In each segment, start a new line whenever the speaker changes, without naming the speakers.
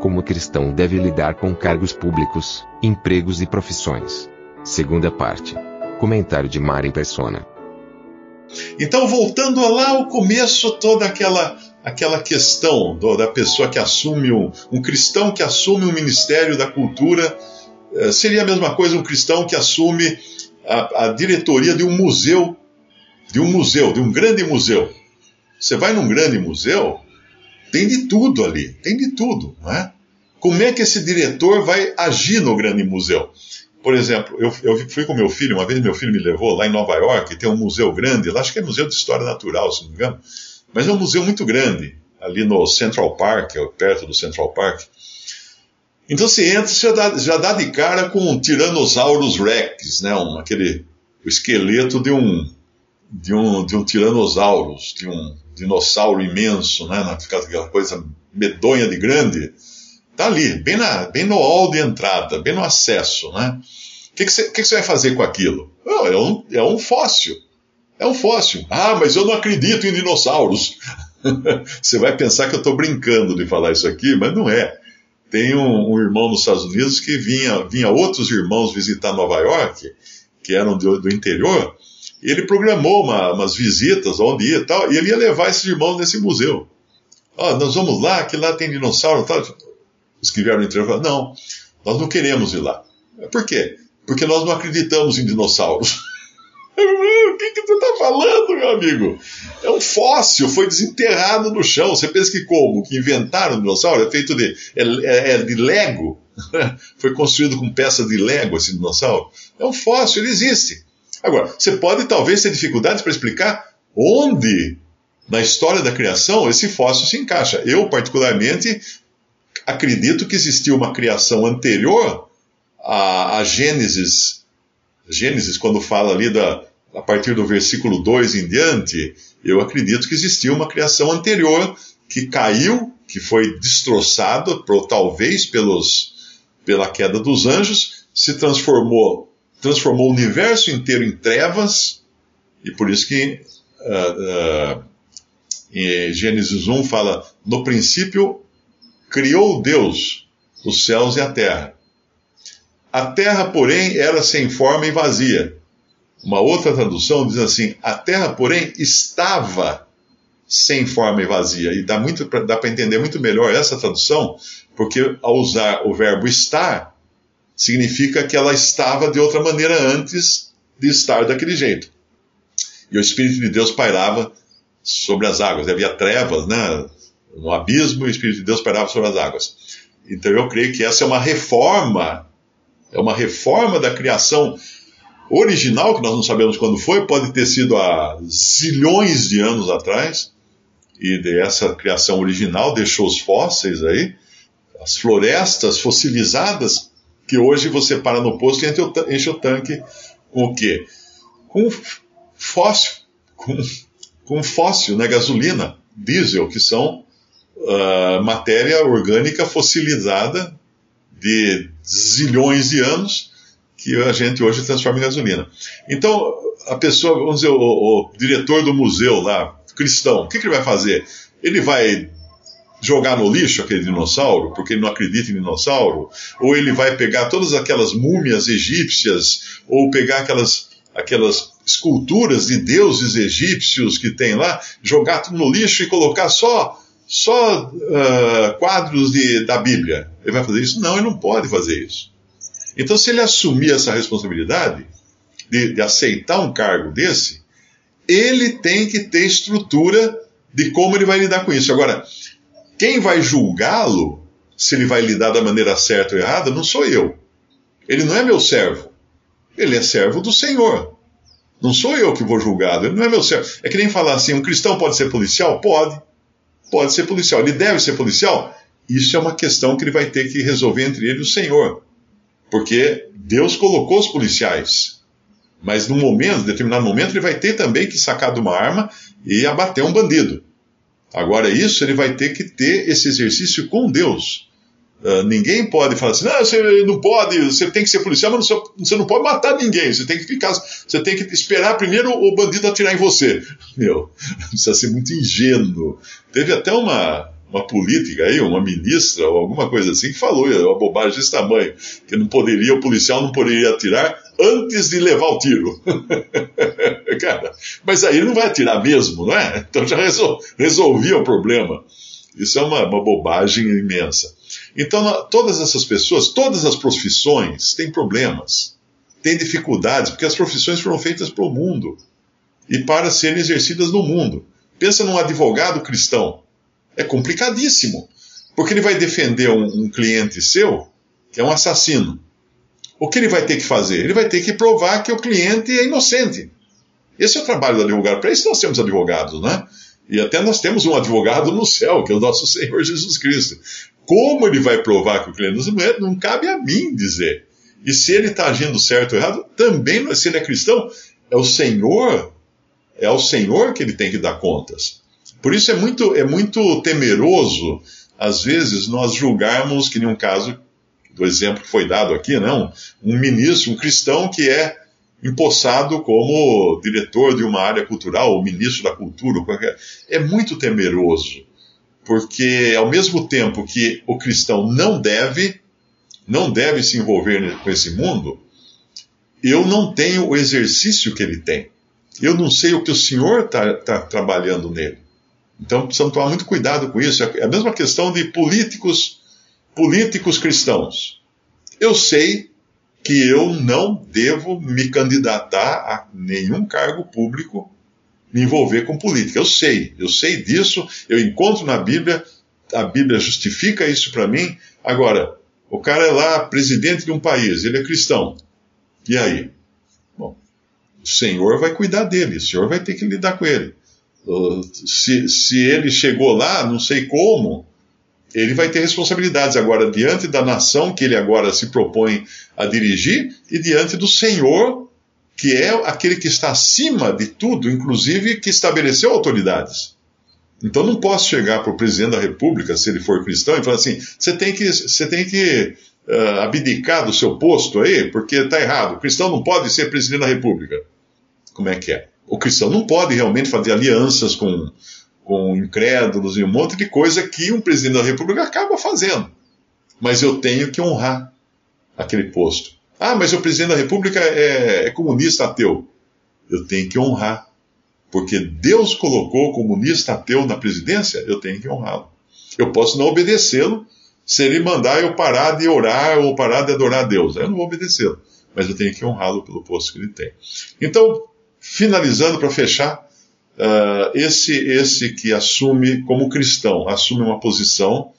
Como cristão deve lidar com cargos públicos, empregos e profissões. Segunda parte. Comentário de Mari Persona.
Então, voltando lá ao começo, toda aquela aquela questão do, da pessoa que assume um, um cristão que assume o um ministério da cultura eh, seria a mesma coisa um cristão que assume a, a, diretoria de um museu, de um museu, de um grande museu. Você vai num grande museu, tem de tudo ali, tem de tudo, não é? Como é que esse diretor vai agir no grande museu? Por exemplo, eu, eu, fui com meu filho, uma vez meu filho me levou lá em Nova York, tem um museu grande, lá acho que é Museu de História Natural, se não me engano, mas é um museu muito grande, ali no Central Park, perto do Central Park. Então você entra, você já dá, já dá de cara com um Tyrannosaurus Rex, né? Um, aquele, o esqueleto de um, de um, de um Tyrannosaurus, de um dinossauro imenso, né? Aquela coisa medonha de grande. Tá ali, bem, na, bem no hall de entrada, bem no acesso, né? O que, que, você, que, que você vai fazer com aquilo? É, um, é um fóssil. É um fóssil. Ah, mas eu não acredito em dinossauros. você vai pensar que eu estou brincando de falar isso aqui, mas não é. Tem um, um, irmão nos Estados Unidos que vinha, vinha outros irmãos visitar Nova York, que eram do, do interior, ele programou uma, umas visitas onde ia e tal, e ele ia levar esses irmãos nesse museu. Ó, oh, nós vamos lá, que lá tem dinossauro e tal. Vieram no falaram, não, nós não queremos ir lá. Por quê? Porque nós não acreditamos em dinossauros. O que, que tu está falando, meu amigo? É um fóssil, foi desenterrado no chão. Você pensa que como? Que inventaram o dinossauro? É feito de, é, é, é de Lego. foi construído com peças de Lego esse dinossauro. É um fóssil, ele existe. Agora, você pode talvez ter dificuldades para explicar onde na história da criação esse fóssil se encaixa. Eu, particularmente, acredito que existiu uma criação anterior a, a Gênesis. Gênesis, quando fala ali da, a partir do versículo 2 em diante, eu acredito que existiu uma criação anterior que caiu, que foi destroçada, talvez pelos, pela queda dos anjos, se transformou, transformou o universo inteiro em trevas, e por isso que uh, uh, em Gênesis 1 fala: no princípio criou Deus os céus e a terra. A terra, porém, era sem forma e vazia uma outra tradução diz assim: a terra, porém, estava sem forma e vazia. E dá, muito, dá para entender muito melhor essa tradução, porque ao usar o verbo estar, significa que ela estava de outra maneira antes de estar daquele jeito. E o Espírito de Deus pairava sobre as águas. Havia trevas, né? No abismo, e o Espírito de Deus pairava sobre as águas. Então eu creio que essa é uma reforma, é uma reforma da criação original, que nós não sabemos quando foi, pode ter sido há zilhões de anos atrás, e dessa criação original deixou os fósseis aí, as florestas fossilizadas, que hoje você para no posto e enche o tanque com o quê? Com fóssil, com, com fóssil, né, gasolina, diesel, que são uh, matéria orgânica fossilizada de zilhões de anos, que a gente hoje transforma em gasolina. Então, a pessoa, vamos dizer, o, o diretor do museu lá, cristão, o que, que ele vai fazer? Ele vai jogar no lixo aquele dinossauro, porque ele não acredita em dinossauro, ou ele vai pegar todas aquelas múmias egípcias, ou pegar aquelas, aquelas esculturas de deuses egípcios que tem lá, jogar tudo no lixo e colocar só só uh, quadros de, da Bíblia. Ele vai fazer isso? Não, ele não pode fazer isso. Então, se ele assumir essa responsabilidade de, de aceitar um cargo desse, ele tem que ter estrutura de como ele vai lidar com isso. Agora, quem vai julgá-lo, se ele vai lidar da maneira certa ou errada, não sou eu. Ele não é meu servo. Ele é servo do Senhor. Não sou eu que vou julgado, ele não é meu servo. É que nem falar assim: um cristão pode ser policial? Pode. Pode ser policial. Ele deve ser policial? Isso é uma questão que ele vai ter que resolver entre ele e o Senhor. Porque Deus colocou os policiais. Mas num momento, determinado momento, ele vai ter também que sacar de uma arma e abater um bandido. Agora, isso ele vai ter que ter esse exercício com Deus. Uh, ninguém pode falar assim, não, você não pode, você tem que ser policial, mas você não pode matar ninguém, você tem que ficar, você tem que esperar primeiro o bandido atirar em você. Meu, precisa ser muito ingênuo. Teve até uma, uma política aí, uma ministra ou alguma coisa assim, que falou uma bobagem desse tamanho, que não poderia, o policial não poderia atirar antes de levar o tiro. Cara, mas aí não vai atirar mesmo, não é? Então já resol, resolvia o problema. Isso é uma, uma bobagem imensa. Então, todas essas pessoas, todas as profissões têm problemas, têm dificuldades, porque as profissões foram feitas para o mundo e para serem exercidas no mundo. Pensa num advogado cristão. É complicadíssimo, porque ele vai defender um, um cliente seu que é um assassino. O que ele vai ter que fazer? Ele vai ter que provar que o cliente é inocente. Esse é o trabalho do advogado. Para isso nós temos advogados, né? E até nós temos um advogado no céu, que é o nosso Senhor Jesus Cristo. Como ele vai provar que o cliente é, não cabe a mim dizer. E se ele está agindo certo ou errado, também, se ele é cristão, é o Senhor, é ao Senhor que ele tem que dar contas. Por isso é muito, é muito temeroso, às vezes, nós julgarmos, que nem um caso do exemplo que foi dado aqui, não, um ministro, um cristão que é empossado como diretor de uma área cultural, ou ministro da cultura, qualquer. é muito temeroso porque ao mesmo tempo que o cristão não deve, não deve se envolver com esse mundo, eu não tenho o exercício que ele tem. Eu não sei o que o Senhor está tá trabalhando nele. Então precisamos tomar muito cuidado com isso. É a mesma questão de políticos, políticos cristãos. Eu sei que eu não devo me candidatar a nenhum cargo público me envolver com política. Eu sei, eu sei disso, eu encontro na Bíblia, a Bíblia justifica isso para mim. Agora, o cara é lá presidente de um país, ele é cristão. E aí? Bom, o Senhor vai cuidar dele, o Senhor vai ter que lidar com ele. Se, se ele chegou lá, não sei como, ele vai ter responsabilidades agora diante da nação que ele agora se propõe a dirigir e diante do Senhor que é aquele que está acima de tudo, inclusive que estabeleceu autoridades. Então não posso chegar para o presidente da República, se ele for cristão, e falar assim: você tem que, você tem que uh, abdicar do seu posto aí, porque está errado. O cristão não pode ser presidente da República. Como é que é? O cristão não pode realmente fazer alianças com, com incrédulos e um monte de coisa que um presidente da República acaba fazendo. Mas eu tenho que honrar aquele posto. Ah, mas o presidente da República é, é comunista ateu. Eu tenho que honrar. Porque Deus colocou o comunista ateu na presidência, eu tenho que honrá-lo. Eu posso não obedecê-lo se ele mandar eu parar de orar ou parar de adorar a Deus. Eu não vou obedecê-lo, mas eu tenho que honrá-lo pelo posto que ele tem. Então, finalizando para fechar, uh, esse, esse que assume, como cristão, assume uma posição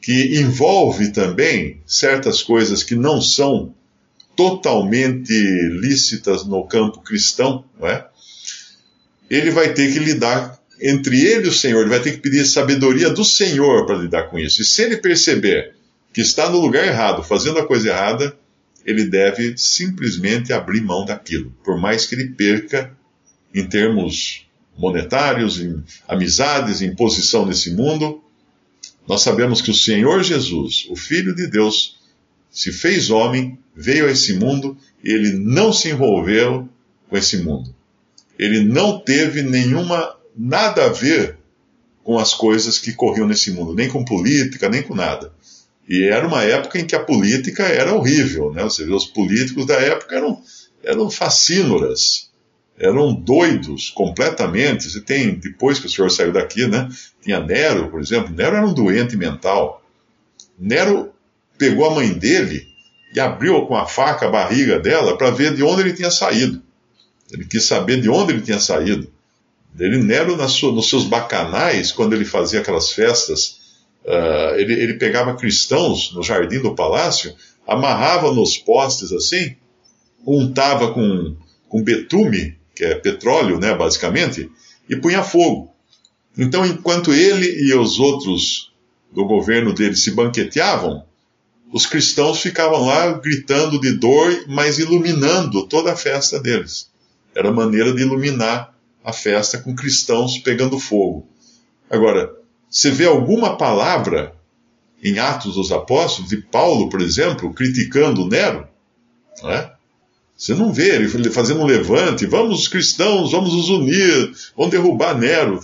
que envolve também certas coisas que não são totalmente lícitas no campo cristão, não é? ele vai ter que lidar entre ele e o Senhor, ele vai ter que pedir sabedoria do Senhor para lidar com isso. E se ele perceber que está no lugar errado, fazendo a coisa errada, ele deve simplesmente abrir mão daquilo, por mais que ele perca em termos monetários, em amizades, em posição nesse mundo. Nós sabemos que o Senhor Jesus, o Filho de Deus, se fez homem, veio a esse mundo e ele não se envolveu com esse mundo. Ele não teve nenhuma, nada a ver com as coisas que corriam nesse mundo, nem com política, nem com nada. E era uma época em que a política era horrível, né? Você vê, os políticos da época eram, eram facínoras, eram doidos completamente. Você tem, depois que o senhor saiu daqui, né? Tinha Nero, por exemplo. Nero era um doente mental. Nero pegou a mãe dele e abriu com a faca a barriga dela para ver de onde ele tinha saído. Ele quis saber de onde ele tinha saído. Ele, Nero, sua, nos seus bacanais, quando ele fazia aquelas festas, uh, ele, ele pegava cristãos no jardim do palácio, amarrava nos postes assim, untava com, com betume, que é petróleo, né, basicamente, e punha fogo. Então, enquanto ele e os outros do governo dele se banqueteavam, os cristãos ficavam lá gritando de dor, mas iluminando toda a festa deles. Era maneira de iluminar a festa com cristãos pegando fogo. Agora, você vê alguma palavra em Atos dos Apóstolos, de Paulo, por exemplo, criticando Nero? Não é? Você não vê ele fazendo um levante, vamos os cristãos, vamos nos unir, vamos derrubar Nero.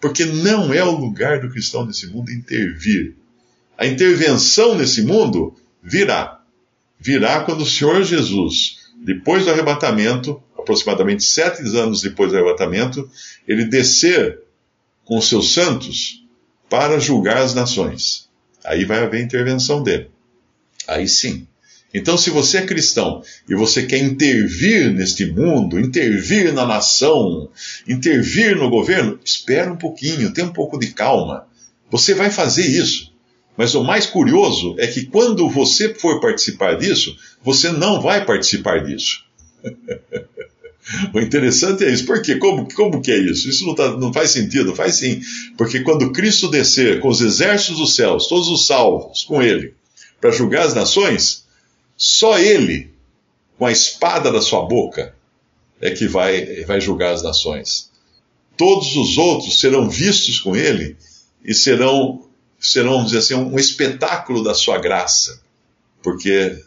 Porque não é o lugar do cristão nesse mundo intervir. A intervenção nesse mundo virá. Virá quando o Senhor Jesus, depois do arrebatamento, aproximadamente sete anos depois do arrebatamento, ele descer com os seus santos para julgar as nações. Aí vai haver intervenção dele. Aí sim. Então, se você é cristão e você quer intervir neste mundo, intervir na nação, intervir no governo, espera um pouquinho, tenha um pouco de calma. Você vai fazer isso. Mas o mais curioso é que quando você for participar disso, você não vai participar disso. O interessante é isso. Por quê? Como, como que é isso? Isso não, tá, não faz sentido? Faz sim. Porque quando Cristo descer com os exércitos dos céus, todos os salvos com ele, para julgar as nações, só ele, com a espada da sua boca, é que vai, vai julgar as nações. Todos os outros serão vistos com ele e serão, serão vamos dizer assim, um espetáculo da sua graça. Porque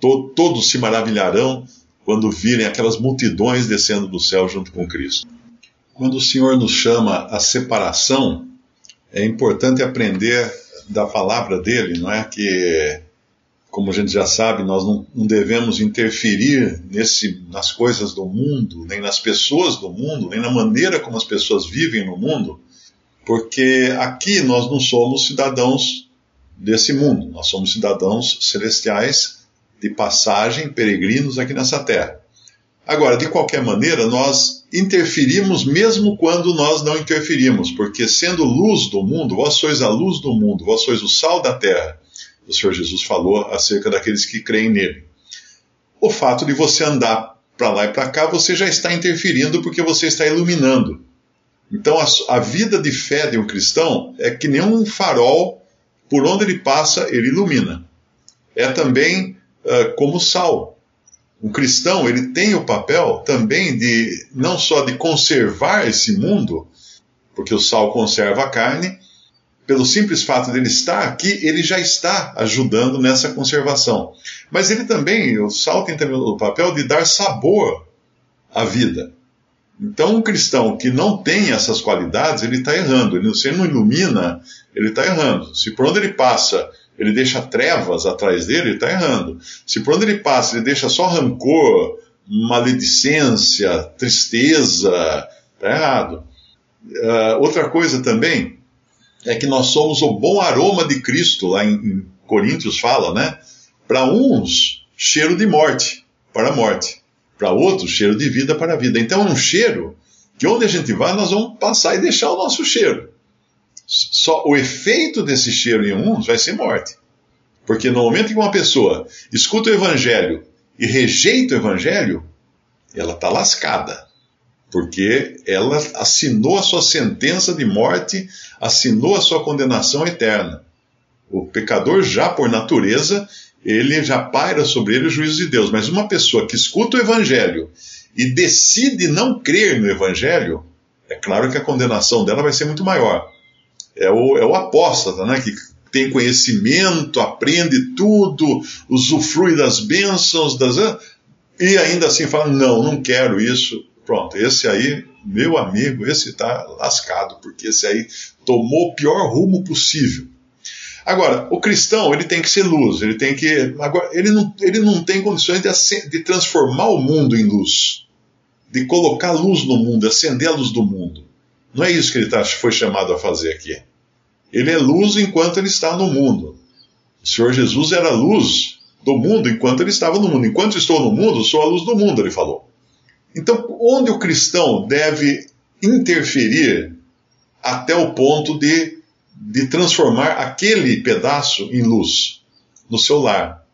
to, todos se maravilharão quando virem aquelas multidões descendo do céu junto com Cristo. Quando o Senhor nos chama à separação, é importante aprender da palavra dele, não é? Que, como a gente já sabe, nós não, não devemos interferir nesse, nas coisas do mundo, nem nas pessoas do mundo, nem na maneira como as pessoas vivem no mundo, porque aqui nós não somos cidadãos desse mundo, nós somos cidadãos celestiais de passagem, peregrinos aqui nessa terra. Agora, de qualquer maneira, nós interferimos mesmo quando nós não interferimos, porque sendo luz do mundo, vós sois a luz do mundo, vós sois o sal da terra. O Senhor Jesus falou acerca daqueles que creem nele. O fato de você andar para lá e para cá, você já está interferindo porque você está iluminando. Então, a, a, vida de fé de um cristão é que nem um farol, por onde ele passa, ele ilumina. É também uh, como sal. Um cristão, ele tem o papel também de, não só de conservar esse mundo, porque o sal conserva a carne, pelo simples fato de ele estar aqui, ele já está ajudando nessa conservação. Mas ele também, o sal tem também o papel de dar sabor à vida. Então, um cristão que não tem essas qualidades, ele está errando. Ele, se ele não ilumina, ele está errando. Se por onde ele passa ele deixa trevas atrás dele, ele está errando. Se por onde ele passa ele deixa só rancor, maledicência, tristeza, está errado. Uh, outra coisa também é que nós somos o bom aroma de Cristo, lá em, em Coríntios fala, né? Para uns, cheiro de morte, para a morte. Para outros, cheiro de vida para a vida. Então é um cheiro que onde a gente vai, nós vamos passar e deixar o nosso cheiro. Só o efeito desse cheiro em uns vai ser morte. Porque no momento que uma pessoa escuta o evangelho e rejeita o evangelho, ela está lascada. Porque ela assinou a sua sentença de morte, assinou a sua condenação eterna. O pecador, já por natureza, ele já paira sobre ele o juízo de Deus. Mas uma pessoa que escuta o evangelho e decide não crer no evangelho, é claro que a condenação dela vai ser muito maior é o, é o apóstata, né? Que tem conhecimento, aprende tudo, usufrui das bênçãos, das, e ainda assim fala: não, não quero isso. Pronto, esse aí, meu amigo, esse está lascado, porque esse aí tomou o pior rumo possível. Agora, o cristão, ele tem que ser luz, ele tem que. Agora, ele não, ele não tem condições de, de transformar o mundo em luz, de colocar luz no mundo, acender a luz do mundo. Não é isso que ele tá, foi chamado a fazer aqui. Ele é luz enquanto ele está no mundo. O Senhor Jesus era luz do mundo enquanto ele estava no mundo. Enquanto estou no mundo, sou a luz do mundo, ele falou. Então, onde o cristão deve interferir até o ponto de, de transformar aquele pedaço em luz? No seu lar.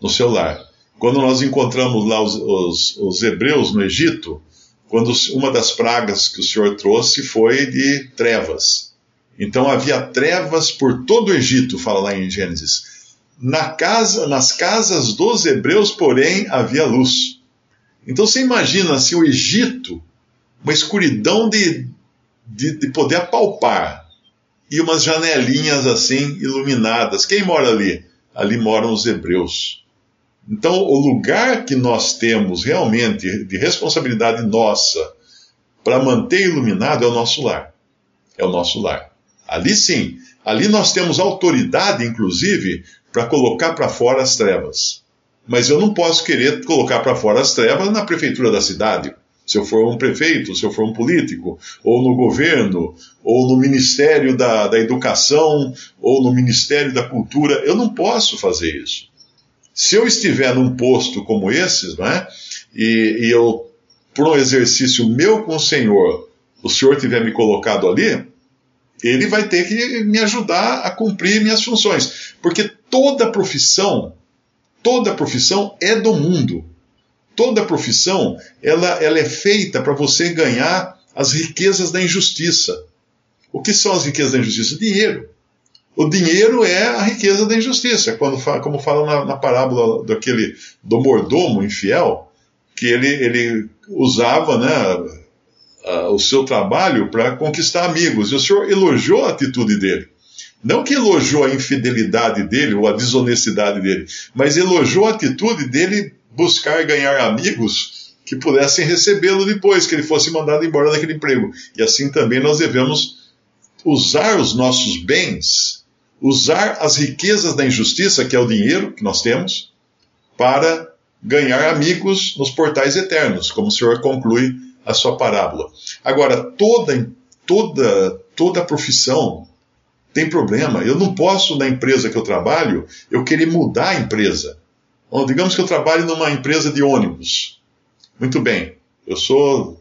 No seu lar. Quando nós encontramos lá os, os, os hebreus no Egito, quando uma das pragas que o Senhor trouxe foi de trevas. Então havia trevas por todo o Egito, fala lá em Gênesis. Na casa, nas casas dos hebreus, porém, havia luz. Então você imagina se o Egito, uma escuridão de, de, de poder apalpar, e umas janelinhas assim iluminadas. Quem mora ali? Ali moram os hebreus. Então, o lugar que nós temos realmente de responsabilidade nossa para manter iluminado é o nosso lar. É o nosso lar. Ali sim, ali nós temos autoridade, inclusive, para colocar para fora as trevas. Mas eu não posso querer colocar para fora as trevas na prefeitura da cidade. Se eu for um prefeito, se eu for um político, ou no governo, ou no Ministério da, da Educação, ou no Ministério da Cultura, eu não posso fazer isso. Se eu estiver num posto como esses, não é? E, e eu, por um exercício meu com o Senhor, o Senhor tiver me colocado ali, ele vai ter que me ajudar a cumprir minhas funções. Porque toda profissão, toda profissão é do mundo. Toda profissão, ela, ela é feita para você ganhar as riquezas da injustiça. O que são as riquezas da injustiça? Dinheiro. O dinheiro é a riqueza da injustiça, quando como fala na, na parábola daquele do mordomo infiel, que ele, ele usava né, o seu trabalho para conquistar amigos. E o senhor elogiou a atitude dele. Não que elogiou a infidelidade dele ou a desonestidade dele, mas elogiou a atitude dele buscar ganhar amigos que pudessem recebê-lo depois que ele fosse mandado embora daquele emprego. E assim também nós devemos usar os nossos bens usar as riquezas da injustiça, que é o dinheiro que nós temos, para ganhar amigos nos portais eternos, como o Senhor conclui a sua parábola. Agora, toda, toda, toda profissão tem problema. Eu não posso, na empresa que eu trabalho, eu querer mudar a empresa. Bom, digamos que eu trabalho numa empresa de ônibus. Muito bem, eu sou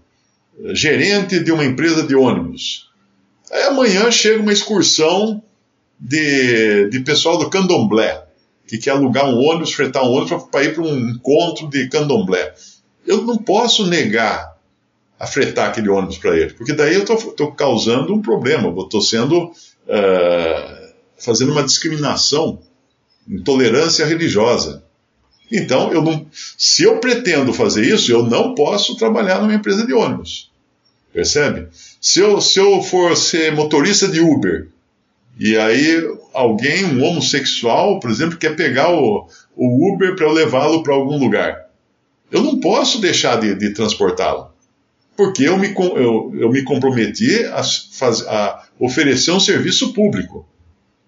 gerente de uma empresa de ônibus. Aí amanhã chega uma excursão de, de pessoal do candomblé, que quer alugar um ônibus, fretar um ônibus para ir para um encontro de candomblé. Eu não posso negar a fretar aquele ônibus para ele, porque daí eu estou causando um problema, estou sendo. Uh, fazendo uma discriminação, intolerância religiosa. Então, eu não, se eu pretendo fazer isso, eu não posso trabalhar numa empresa de ônibus. Percebe? Se eu, se eu for ser motorista de Uber, e aí alguém, um homossexual, por exemplo, quer pegar o, o Uber para eu levá-lo para algum lugar. Eu não posso deixar de, de transportá-lo, porque eu me, eu, eu me comprometi a, a oferecer um serviço público.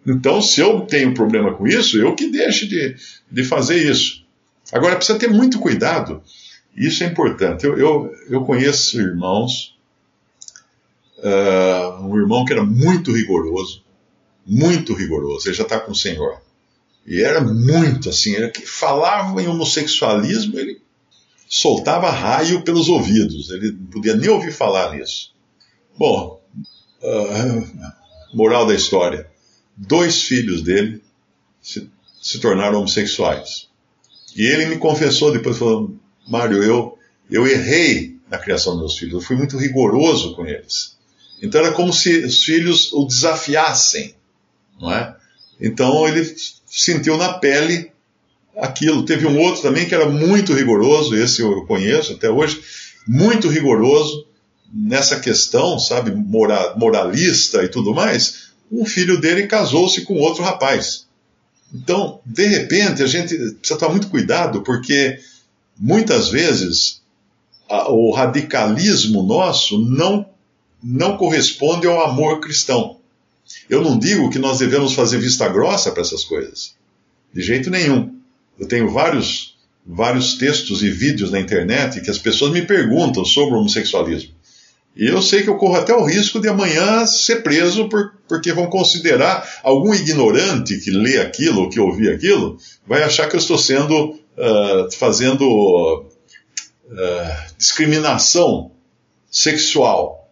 Então, se eu tenho problema com isso, eu que deixe de, de fazer isso. Agora, precisa ter muito cuidado. Isso é importante. Eu, eu, eu conheço irmãos, uh, um irmão que era muito rigoroso, muito rigoroso, ele já está com o Senhor. E era muito assim, ele falava em homossexualismo, ele soltava raio pelos ouvidos, ele não podia nem ouvir falar nisso. Bom, uh, moral da história: dois filhos dele se, se tornaram homossexuais. E ele me confessou depois, falando: Mário, eu, eu errei na criação dos meus filhos, eu fui muito rigoroso com eles. Então era como se os filhos o desafiassem não é? Então ele sentiu na pele aquilo. Teve um outro também que era muito rigoroso, esse eu conheço até hoje, muito rigoroso nessa questão, sabe, moralista e tudo mais. Um filho dele casou-se com outro rapaz. Então, de repente, a gente precisa tomar muito cuidado, porque muitas vezes a, o radicalismo nosso não, não corresponde ao amor cristão. Eu não digo que nós devemos fazer vista grossa para essas coisas. De jeito nenhum. Eu tenho vários, vários textos e vídeos na internet que as pessoas me perguntam sobre o homossexualismo. E eu sei que eu corro até o risco de amanhã ser preso por, porque vão considerar algum ignorante que lê aquilo ou que ouvi aquilo, vai achar que eu estou sendo uh, fazendo uh, discriminação sexual.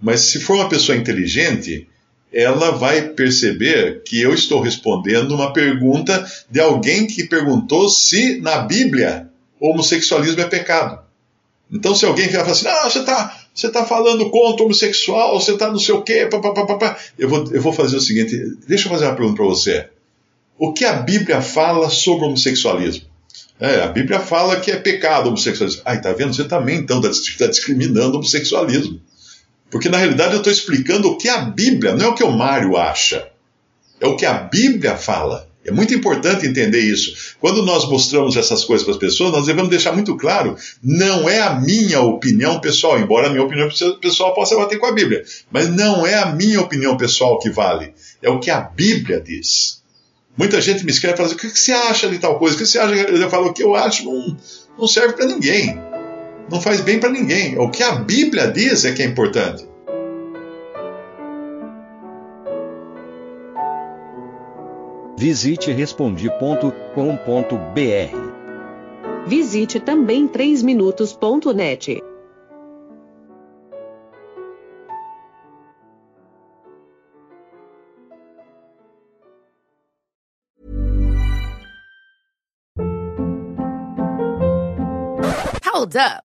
Mas se for uma pessoa inteligente, ela vai perceber que eu estou respondendo uma pergunta de alguém que perguntou se na Bíblia homossexualismo é pecado. Então, se alguém vier falar assim, não, você está você tá falando contra o homossexual, você está não sei o quê, pá, pá, pá, pá, eu, vou, eu vou fazer o seguinte, deixa eu fazer uma pergunta para você. O que a Bíblia fala sobre homossexualismo? É, a Bíblia fala que é pecado homossexualismo. Ai, tá vendo? Você também, então, está tá discriminando o homossexualismo. Porque, na realidade, eu estou explicando o que a Bíblia, não é o que o Mário acha. É o que a Bíblia fala. É muito importante entender isso. Quando nós mostramos essas coisas para as pessoas, nós devemos deixar muito claro: não é a minha opinião pessoal, embora a minha opinião pessoal possa bater com a Bíblia, mas não é a minha opinião pessoal que vale, é o que a Bíblia diz. Muita gente me escreve e fala assim: o que você acha de tal coisa? O que você acha? Eu falo: o que eu acho não, não serve para ninguém, não faz bem para ninguém. O que a Bíblia diz é que é importante.
Visite respondi.com.br.
Visite também 3minutos.net.
Hold up.